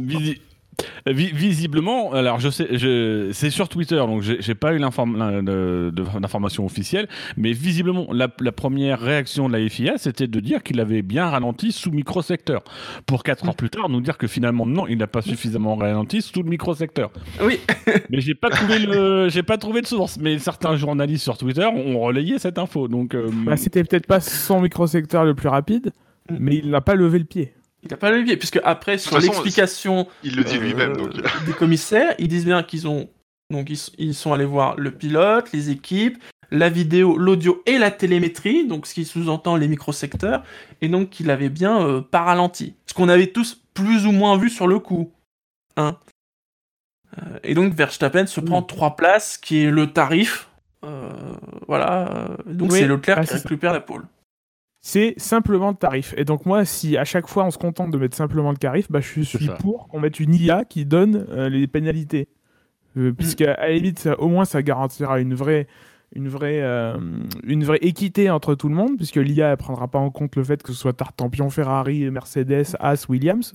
Speaker 2: visiblement, alors je sais, je, c'est sur Twitter, donc j'ai j'ai pas eu l'inform- l'in- de- de- d'information officielle, mais visiblement, la, la première réaction de la FIA, c'était de dire qu'il avait bien ralenti sous microsecteur, pour quatre heures plus tard nous dire que finalement non, il n'a pas suffisamment ralenti sous le microsecteur.
Speaker 1: Oui.
Speaker 2: Mais j'ai pas trouvé le, j'ai pas trouvé de source, mais certains journalistes sur Twitter ont relayé cette info, donc. euh,
Speaker 4: Bah, C'était peut-être pas son microsecteur le plus rapide, mais il n'a pas levé le pied.
Speaker 1: Il n'a pas levier, puisque après, sur l'explication
Speaker 3: Il le dit
Speaker 1: euh,
Speaker 3: lui-même. Donc...
Speaker 1: des commissaires, ils disent bien qu'ils ont donc ils, ils sont allés voir le pilote, les équipes, la vidéo, l'audio et la télémétrie, donc ce qui sous-entend les microsecteurs, et donc qu'il avait bien euh, pas ralenti. Ce qu'on avait tous plus ou moins vu sur le coup. Hein. Euh, et donc Verstappen se prend trois places, qui est le tarif. Euh, voilà, donc
Speaker 4: Oui,
Speaker 1: c'est Leclerc
Speaker 4: ah,
Speaker 1: qui
Speaker 4: ça.
Speaker 1: récupère la pole.
Speaker 4: C'est simplement le tarif. Et donc moi, si à chaque fois on se contente de mettre simplement le tarif, bah, je suis pour qu'on mette une IA qui donne euh, les pénalités. Euh, Puisque à la limite, ça- au moins ça garantira une vraie, une, vraie, euh, une vraie équité entre tout le monde, puisque l'IA ne prendra pas en compte le fait que ce soit Tartampion, Ferrari, Mercedes, Haas, Williams.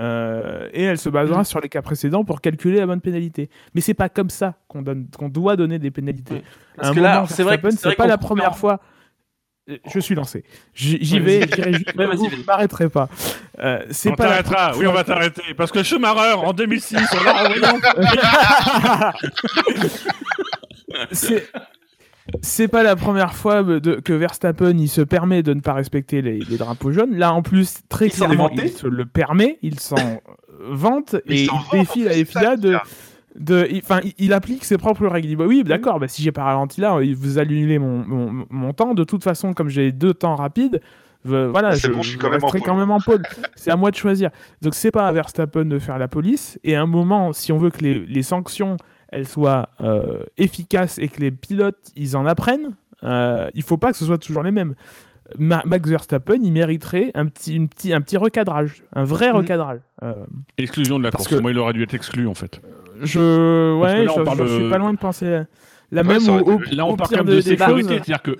Speaker 4: Euh, et elle se basera
Speaker 1: Mm.
Speaker 4: sur les cas précédents pour calculer la bonne pénalité. Mais c'est pas comme ça qu'on doit donner des pénalités.
Speaker 1: Parce
Speaker 4: un
Speaker 1: que là, c'est vrai c'est
Speaker 4: pas la première fois. Euh, Je suis lancé. J'y vais, j'irai juste.
Speaker 1: Ouais, vas-y,
Speaker 4: vous ne m'arrêterez pas. Euh,
Speaker 2: on t'arrêtera, oui, on va t'arrêter. Parce que Schumacher, en 2006, on l'a renvoyé en
Speaker 4: c'est c'est pas la première fois de- que Verstappen il se permet de ne pas respecter les, les drapeaux jaunes. Là en plus très
Speaker 1: Il
Speaker 4: clairement il se le permet, il s'en vante
Speaker 3: il
Speaker 4: et il défie la FIA de. De il- enfin il, il applique ses propres règles. Il dit bah oui d'accord bah si j'ai pas ralenti là vous annulez mon, mon, mon temps de toute façon comme j'ai deux temps rapides euh, voilà, je,
Speaker 3: bon, je suis quand même en
Speaker 4: resterai
Speaker 3: pôle.
Speaker 4: quand même en pôle. C'est à moi de choisir. Donc c'est pas à Verstappen de faire la police. Et à un moment, si on veut que les, les sanctions elles soient euh, efficaces et que les pilotes ils en apprennent, euh, il faut pas que ce soit toujours les mêmes. Ma- Max Verstappen, il mériterait un petit, une petit, un petit recadrage, un vrai
Speaker 1: Mhm.
Speaker 4: recadrage. Euh,
Speaker 2: Exclusion de la
Speaker 4: Parce
Speaker 2: course.
Speaker 4: que-
Speaker 2: Moi, il aurait dû être exclu, en fait.
Speaker 4: Je, ouais,
Speaker 2: là,
Speaker 4: je,
Speaker 2: parle
Speaker 4: je
Speaker 2: de-
Speaker 4: suis pas loin de penser la, la
Speaker 3: Ouais,
Speaker 4: même
Speaker 3: ça
Speaker 4: au, au-
Speaker 2: Là, on
Speaker 4: au
Speaker 2: parle
Speaker 4: pire
Speaker 2: quand même de
Speaker 4: des
Speaker 2: sécurité.
Speaker 4: choses.
Speaker 2: C'est-à-dire que le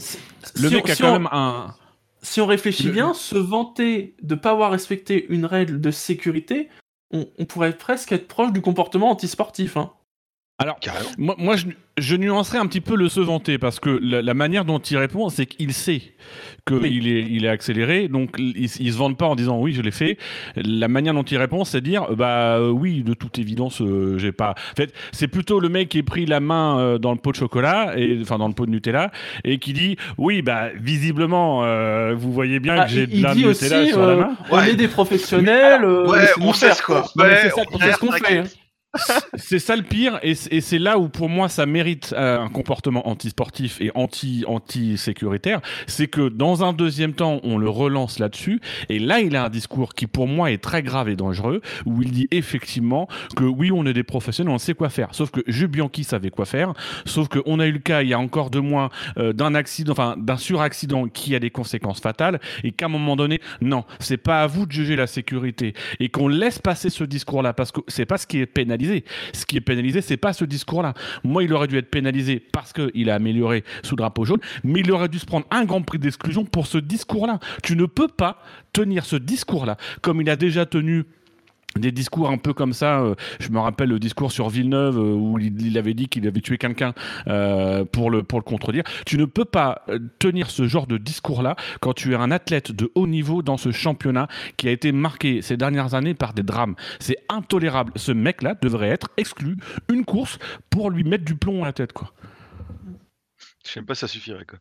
Speaker 1: si
Speaker 2: mec
Speaker 1: on-
Speaker 2: a
Speaker 1: si
Speaker 2: quand
Speaker 1: on-
Speaker 2: même un.
Speaker 1: si on réfléchit
Speaker 2: Le-
Speaker 1: bien, se vanter de pas avoir respecté une règle de sécurité, on, on pourrait presque être proche du comportement antisportif. Hein.
Speaker 2: Alors,
Speaker 3: Carrément.
Speaker 2: moi, moi je, je nuancerais un petit peu le se vanter parce que la, la manière dont il répond, c'est qu'il sait qu'il
Speaker 1: Oui.
Speaker 2: est, il est accéléré, donc il, il se vante pas en disant oui, je l'ai fait. La manière dont il répond, c'est dire bah euh, oui, de toute évidence, euh, j'ai pas. En fait, c'est plutôt le mec qui est pris la main euh, dans le pot de chocolat et enfin dans le pot de Nutella et qui dit oui, bah visiblement, euh, vous voyez bien
Speaker 1: Ah,
Speaker 2: que j'ai de la Nutella
Speaker 1: aussi,
Speaker 2: sur la
Speaker 1: euh,
Speaker 2: main.
Speaker 1: on
Speaker 3: Ouais.
Speaker 1: est des professionnels, euh,
Speaker 3: Ouais, on sait
Speaker 1: quoi. c'est ça,
Speaker 3: on
Speaker 1: on sait ce qu'on fait.
Speaker 2: C'est ça le pire, et c'est là où pour moi ça mérite euh, un comportement antisportif et anti anti sécuritaire, c'est que dans un deuxième temps on le relance là-dessus, et là il a un discours qui pour moi est très grave et dangereux, où il dit effectivement que oui on est des professionnels, on sait quoi faire, sauf que Jules Bianchi savait quoi faire, sauf qu'on a eu le cas il y a encore deux mois euh, d'un accident, enfin d'un suraccident qui a des conséquences fatales, et qu'à un moment donné, non, c'est pas à vous de juger la sécurité, et qu'on laisse passer ce discours-là, parce que c'est pas ce qui est pénalisé ce qui est pénalisé, c'est pas ce discours-là. Moi, il aurait dû être pénalisé parce qu'il a amélioré sous drapeau jaune, mais il aurait dû se prendre un grand prix d'exclusion pour ce discours-là. Tu ne peux pas tenir ce discours-là comme il a déjà tenu des discours un peu comme ça. Euh, je me rappelle le discours sur Villeneuve euh, où il, avait dit qu'il avait tué quelqu'un euh, pour, le, pour le contredire. Tu ne peux pas tenir ce genre de discours-là quand tu es un athlète de haut niveau dans ce championnat qui a été marqué ces dernières années par des drames. C'est intolérable. Ce mec-là devrait être exclu une course pour lui mettre du plomb à la tête. Quoi.
Speaker 3: Je sais pas si ça suffirait. Quoi.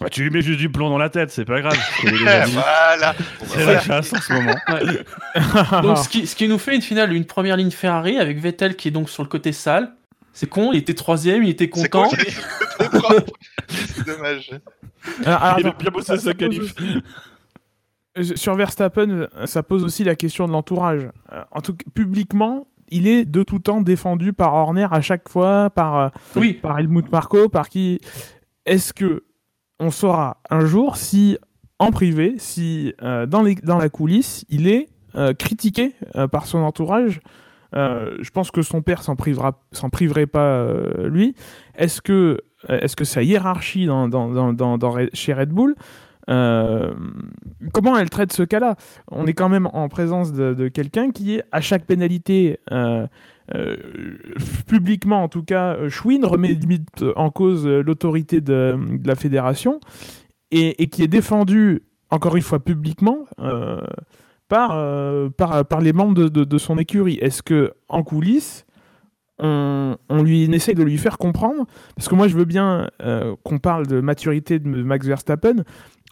Speaker 2: Bah, tu lui mets juste du plomb dans la tête, c'est pas grave.
Speaker 3: voilà.
Speaker 2: C'est la chasse en ce moment.
Speaker 1: donc ce qui, ce qui, nous fait une finale, une première ligne Ferrari avec Vettel qui est donc sur le côté sale. C'est con, il était troisième, il était content.
Speaker 3: C'est dommage.
Speaker 2: Alors, il a bien bossé sa qualif.
Speaker 4: Sur Verstappen, ça pose aussi la question de l'entourage. Euh, en tout cas, publiquement, il est de tout temps défendu par Horner à chaque fois, par, euh, oui. par Helmut Marko, par qui. Est-ce que on saura un jour si, en privé, si euh, dans, les, dans la coulisse, il est euh, critiqué euh, par son entourage. je pense que son père s'en s'en priverait pas lui. Est-ce que, sa hiérarchie dans, dans, dans chez Red Bull comment elle traite ce cas-là? On est quand même en présence de, quelqu'un qui, à chaque pénalité, euh, publiquement en tout cas, euh, Schwinn remet en cause euh, l'autorité de, la fédération et, qui est défendu, encore une fois publiquement, par, les membres de, son écurie. Est-ce que en coulisses, on, on, lui essaye de lui faire comprendre? Parce que moi, je veux bien qu'on parle de maturité de Max Verstappen,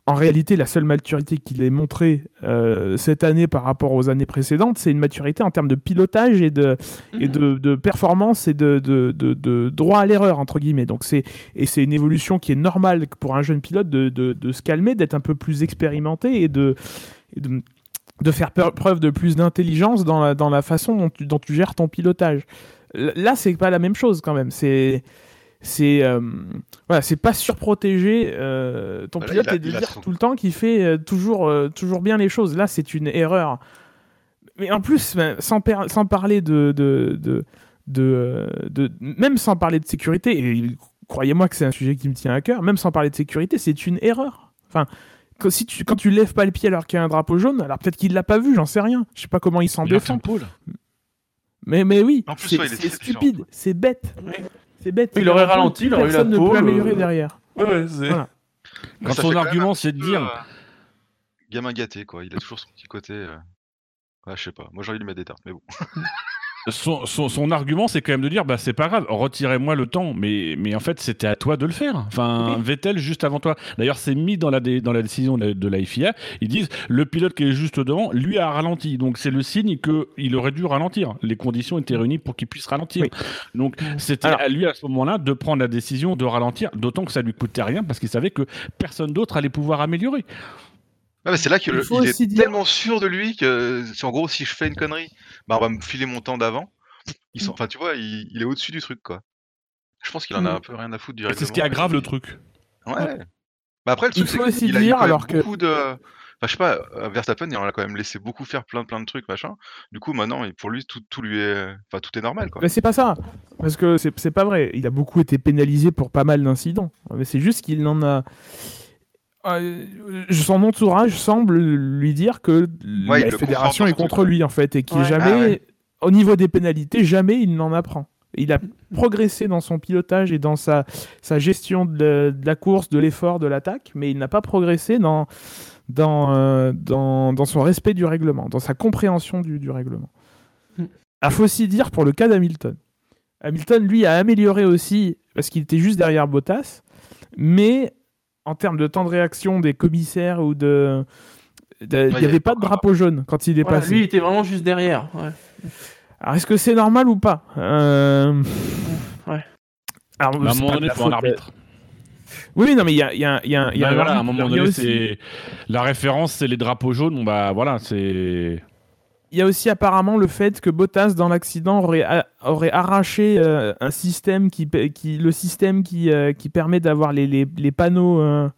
Speaker 4: en réalité, la seule maturité qu'il ait montrée euh, cette année par rapport aux années précédentes, c'est une maturité en termes de pilotage et de, et de, de performance et de, de, de droit à l'erreur, entre guillemets. Donc c'est, et c'est une évolution qui est normale pour un jeune pilote de, se calmer, d'être un peu plus expérimenté et de, de, faire preuve de plus d'intelligence dans la, dans la façon dont tu, dont tu gères ton pilotage. Là, c'est pas la même chose quand même. C'est c'est euh, voilà, c'est pas surprotéger euh, ton pilote et de dire tout le temps qu'il fait euh, toujours toujours bien les choses. Là, c'est une erreur. Mais en plus, ben, sans, sans parler de de, de, de, même sans parler de sécurité, et croyez-moi que c'est un sujet qui me tient à cœur, même sans parler de sécurité, c'est une erreur. Enfin, quand, si tu, quand tu lèves pas le pied alors qu'il y a un drapeau jaune, alors peut-être qu'il l'a pas vu, j'en sais rien. Je sais pas comment il s'en défend. Mais, mais oui, c'est stupide, c'est bête. C'est bête.
Speaker 1: Il aurait ralenti, il aurait eu la
Speaker 4: ne peut améliorer derrière.
Speaker 1: Ouais, c'est.
Speaker 2: Quand son argument, c'est de dire. Euh,
Speaker 3: gamin gâté, quoi. Il a toujours son petit côté. Euh, ouais, je sais pas. Moi, j'ai envie de lui mettre des tartes, mais bon.
Speaker 2: son, son, argument, c'est quand même de dire, bah c'est pas grave, retirez-moi le temps. Mais, mais en fait, c'était à toi de le faire. Enfin, Vettel juste avant toi. D'ailleurs, c'est mis dans la, dans la décision de la FIA. Ils disent, le pilote qui est juste devant, lui a ralenti. Donc c'est le signe qu'il aurait dû ralentir. Les conditions étaient réunies pour qu'il puisse ralentir. Donc c'était à lui à ce moment-là de prendre la décision de ralentir, d'autant que ça lui coûtait rien parce qu'il savait que personne d'autre allait pouvoir améliorer.
Speaker 3: C'est là qu'il est tellement sûr de lui que, en gros, si je fais une connerie, bah, on va me filer mon temps d'avant. Ils sont, enfin, tu vois, il, est au-dessus du truc, quoi. Je pense qu'il en a mmh. un peu rien à foutre du
Speaker 2: C'est ce qui aggrave le truc.
Speaker 3: Ouais. Bah après, le truc,
Speaker 4: c'est qu'il a alors
Speaker 3: beaucoup de. Enfin, je sais pas, euh, Verstappen, il en a quand même laissé beaucoup faire plein, plein de trucs, machin. Du coup, maintenant, pour lui, tout, tout lui est, enfin, tout est normal, quoi.
Speaker 4: Mais c'est pas ça, parce que c'est pas vrai. Il a beaucoup été pénalisé pour pas mal d'incidents. Mais c'est juste qu'il en a, euh, son entourage semble lui dire que la fédération est contre lui en fait et qu'il jamais, ah au niveau des pénalités, jamais il n'en apprend. Il a progressé dans son pilotage et dans sa, sa gestion de, la course, de l'effort, de l'attaque, mais il n'a pas progressé dans, dans, euh, dans, dans, son respect du règlement, dans sa compréhension du, du règlement. Il mm. faut aussi dire pour le cas d'Hamilton. Hamilton, lui, a amélioré aussi, parce qu'il était juste derrière Bottas, mais en termes de temps de réaction des commissaires ou de. il n'y avait pas de drapeau jaune quand il est passé.
Speaker 1: Lui, il était vraiment juste derrière.
Speaker 4: Alors, est-ce que c'est normal ou pas?
Speaker 1: Euh... Ouais.
Speaker 2: Alors, bah, à un moment donné, il faut un arbitre.
Speaker 4: Oui, non, mais il y a, y a, y a, y a
Speaker 2: voilà, à un moment donné, c'est la référence, c'est les drapeaux jaunes. Bon, bah voilà, c'est.
Speaker 4: Il y a aussi apparemment le fait que Bottas, dans l'accident, aurait, arraché euh, un système qui, le système qui, euh, permet d'avoir les, panneaux. Euh,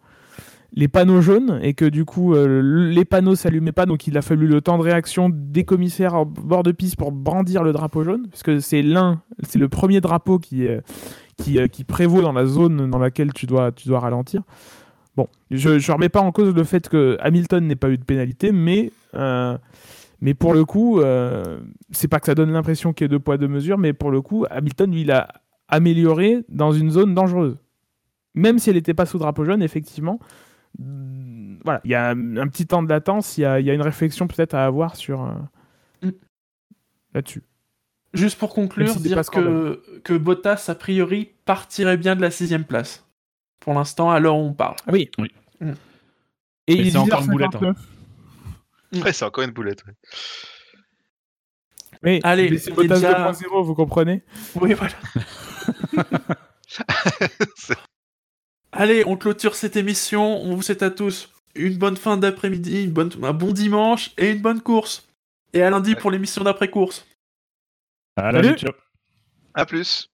Speaker 4: les panneaux jaunes et que du coup les panneaux s'allumaient pas donc il a fallu le temps de réaction des commissaires au bord de piste pour brandir le drapeau jaune parce que c'est l'un c'est le premier drapeau qui, prévaut dans la zone dans laquelle tu dois tu dois ralentir bon je ne remets pas en cause le fait que Hamilton n'ait pas eu de pénalité mais mais pour le coup, euh, c'est pas que ça donne l'impression qu'il y ait deux poids, deux mesures, mais pour le coup, Hamilton, lui, il a amélioré dans une zone dangereuse. Même si elle n'était pas sous drapeau jaune, effectivement, mm, voilà, il y a un petit temps de latence, il y a, une réflexion peut-être à avoir sur euh, mm. là-dessus.
Speaker 1: Juste pour conclure, dire que, que Bottas, a priori, partirait bien de la sixième place. Pour l'instant, alors on parle.
Speaker 4: Oui.
Speaker 2: oui.
Speaker 4: Mm. Et, il
Speaker 2: est encore une boulette. Hein.
Speaker 3: Ouais, c'est encore une boulette.
Speaker 4: Mais Allez, c'est Bottas déjà... 2.0, vous comprenez?
Speaker 1: Oui, voilà. Allez, on clôture cette émission. On vous souhaite à tous une bonne fin d'après-midi, bonne... un bon dimanche et une bonne course. Et à lundi pour l'émission d'après-course.
Speaker 2: À lundi, ciao.
Speaker 3: À plus.